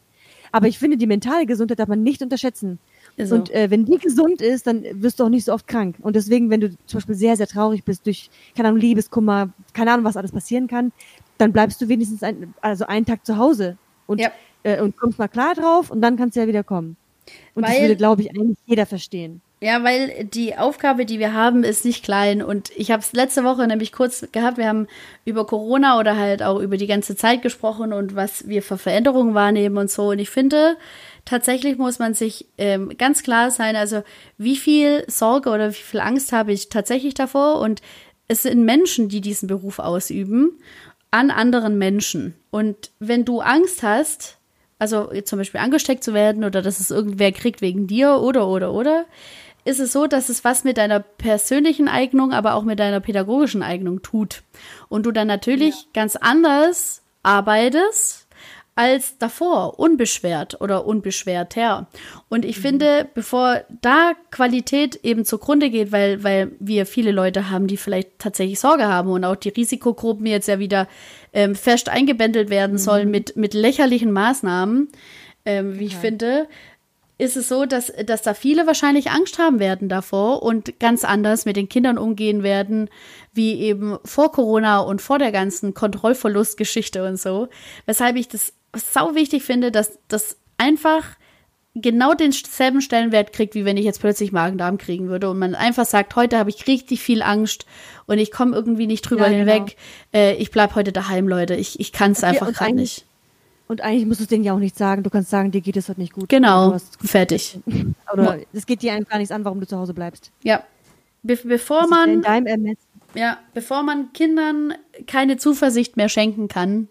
Aber ich finde, die mentale Gesundheit darf man nicht unterschätzen. So. Und äh, wenn die gesund ist, dann wirst du auch nicht so oft krank. Und deswegen, wenn du zum Beispiel sehr, sehr traurig bist durch, keine Ahnung, Liebeskummer, keine Ahnung, was alles passieren kann, dann bleibst du wenigstens ein, also einen Tag zu Hause und, ja. äh, und kommst mal klar drauf und dann kannst du ja wieder kommen. Und weil, das würde, glaube ich, eigentlich jeder verstehen. Ja, weil die Aufgabe, die wir haben, ist nicht klein. Und ich habe es letzte Woche nämlich kurz gehabt. Wir haben über Corona oder halt auch über die ganze Zeit gesprochen und was wir für Veränderungen wahrnehmen und so. Und ich finde, tatsächlich muss man sich ähm, ganz klar sein, also wie viel Sorge oder wie viel Angst habe ich tatsächlich davor und es sind Menschen, die diesen Beruf ausüben, an anderen Menschen. Und wenn du Angst hast, also zum Beispiel angesteckt zu werden oder dass es irgendwer kriegt wegen dir oder oder oder, ist es so, dass es was mit deiner persönlichen Eignung, aber auch mit deiner pädagogischen Eignung tut. Und du dann natürlich ja. ganz anders arbeitest als davor, unbeschwert oder unbeschwerter. Und ich mhm. finde, bevor da Qualität eben zugrunde geht, weil, weil wir viele Leute haben, die vielleicht tatsächlich Sorge haben und auch die Risikogruppen jetzt ja wieder ähm, fest eingebändelt werden mhm. sollen mit, mit lächerlichen Maßnahmen, ähm, wie okay. ich finde, ist es so, dass, dass da viele wahrscheinlich Angst haben werden davor und ganz anders mit den Kindern umgehen werden, wie eben vor Corona und vor der ganzen Kontrollverlustgeschichte und so. Weshalb ich das sau wichtig finde, dass das einfach genau denselben Stellenwert kriegt, wie wenn ich jetzt plötzlich Magen-Darm kriegen würde und man einfach sagt, heute habe ich richtig viel Angst und ich komme irgendwie nicht drüber ja, genau. hinweg. Äh, ich bleib heute daheim, Leute. Ich, ich kann es einfach gerade nicht. Und eigentlich musst du es denen ja auch nicht sagen. Du kannst sagen, dir geht es heute nicht gut. Genau, fertig. Oder es geht dir einfach gar nichts an, warum du zu Hause bleibst. Ja. Be bevor man ja, bevor man Kindern keine Zuversicht mehr schenken kann,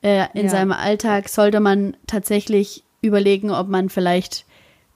äh, in ja. seinem Alltag, sollte man tatsächlich überlegen, ob man vielleicht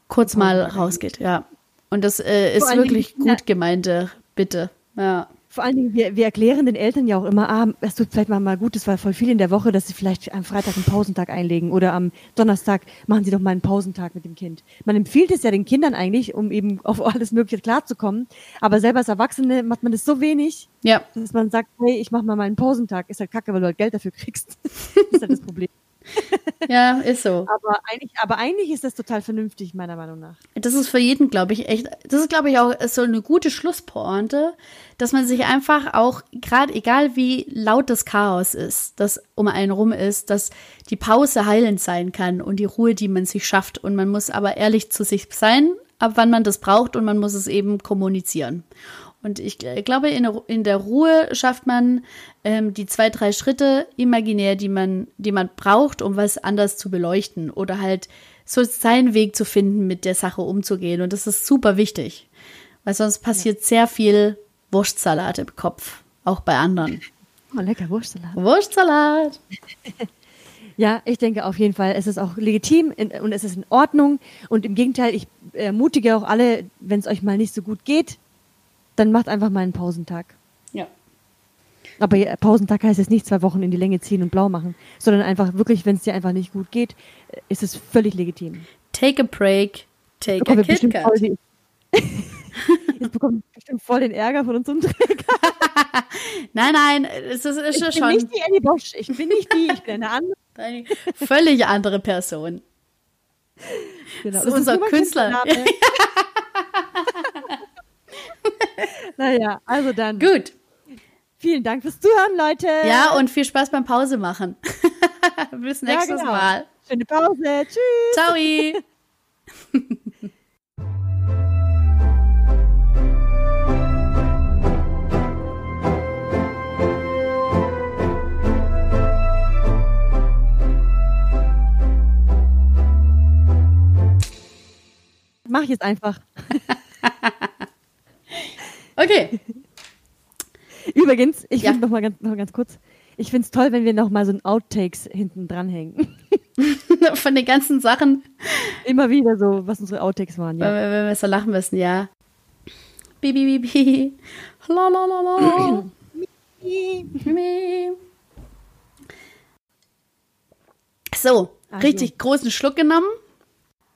kurz mal rausgeht. Ja. Und das äh, ist wirklich gut gemeinte Bitte. Ja. Vor allen Dingen, wir, wir erklären den Eltern ja auch immer, ah, es tut vielleicht mal, mal gut, es war voll viel in der Woche, dass sie vielleicht am Freitag einen Pausentag einlegen oder am Donnerstag machen sie doch mal einen Pausentag mit dem Kind. Man empfiehlt es ja den Kindern eigentlich, um eben auf <laughs> alles Mögliche klarzukommen. Aber selber als Erwachsene macht man das so wenig, ja. dass man sagt, hey, ich mach mal meinen Pausentag. Ist halt kacke, weil du halt Geld dafür kriegst. das <laughs> ist halt das Problem. <laughs> ja, ist so. Aber eigentlich, aber eigentlich ist das total vernünftig, meiner Meinung nach. Das ist für jeden, glaube ich, echt, das ist, glaube ich, auch so eine gute Schlusspointe, dass man sich einfach auch, gerade egal wie laut das Chaos ist, das um einen rum ist, dass die Pause heilend sein kann und die Ruhe, die man sich schafft. Und man muss aber ehrlich zu sich sein, ab wann man das braucht und man muss es eben kommunizieren. Und ich glaube, in, in der Ruhe schafft man ähm, die zwei, drei Schritte imaginär, die man, die man braucht, um was anders zu beleuchten oder halt so seinen Weg zu finden, mit der Sache umzugehen. Und das ist super wichtig, weil sonst passiert ja. sehr viel Wurstsalat im Kopf, auch bei anderen. Oh, lecker Wurstsalat. Wurstsalat. <laughs> Ja, ich denke auf jeden Fall, es ist auch legitim und es ist in Ordnung. Und im Gegenteil, ich ermutige auch alle, wenn es euch mal nicht so gut geht, dann macht einfach mal einen Pausentag. Ja. Aber Pausentag heißt jetzt nicht zwei Wochen in die Länge ziehen und blau machen, sondern einfach wirklich, wenn es dir einfach nicht gut geht, ist es völlig legitim. Take a break, take a KitKat. <laughs> Jetzt bekommt bestimmt voll den Ärger von unserem Träger. <laughs> nein, nein, es ist, ist ich schon. Ich bin nicht die Annie Bosch, ich bin nicht die, ich bin eine andere. <laughs> Eine völlig andere Person. Genau. Das ist unser Künstler. Naja, also dann. Gut. Vielen Dank fürs Zuhören, Leute. Ja, und viel Spaß beim Pause machen. <laughs> Bis nächstes genau. Mal. Schöne Pause. Tschüss. Ciao. Mach ich jetzt einfach. <laughs> Okay. Übrigens, ich Ja. finde noch mal ganz, noch mal ganz kurz. Ich finde es toll, wenn wir noch mal so ein Outtakes hinten dranhängen. <laughs> Von den ganzen Sachen, Immer wieder so, was unsere Outtakes waren. wenn Ja. wir, wenn wir so lachen müssen, ja. Bi, bi, bi, bi. La, la, la, la. So, Also. richtig großen Schluck genommen.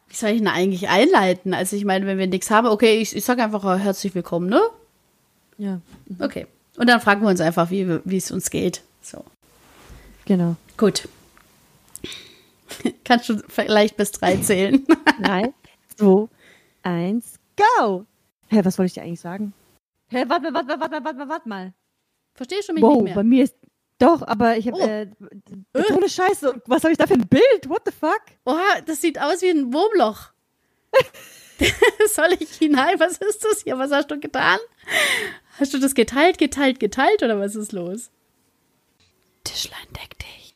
Wie soll ich denn eigentlich einleiten? Also ich meine, wenn wir nichts haben, okay, ich, ich sage einfach herzlich willkommen, ne? Ja, Okay. Und dann fragen wir uns einfach, wie, es uns geht. So, genau. gut. <laughs> Kannst du vielleicht bis drei zählen? <laughs> Drei, zwei, eins, go! Hä, was wollte ich dir eigentlich sagen? Hä, warte mal, warte mal, warte mal, warte mal, warte mal. Verstehst du mich Wow, nicht bei mehr? mir ist. Doch, aber ich habe. Oh. Äh, äh. Ohne Scheiße. Und Was habe ich da für ein Bild? What the fuck? Oha, das sieht aus wie ein Wurmloch. <laughs> Soll ich hinein? Was ist das hier? Was hast du getan? Hast du das geteilt, geteilt, geteilt oder was ist los? Tischlein deck dich.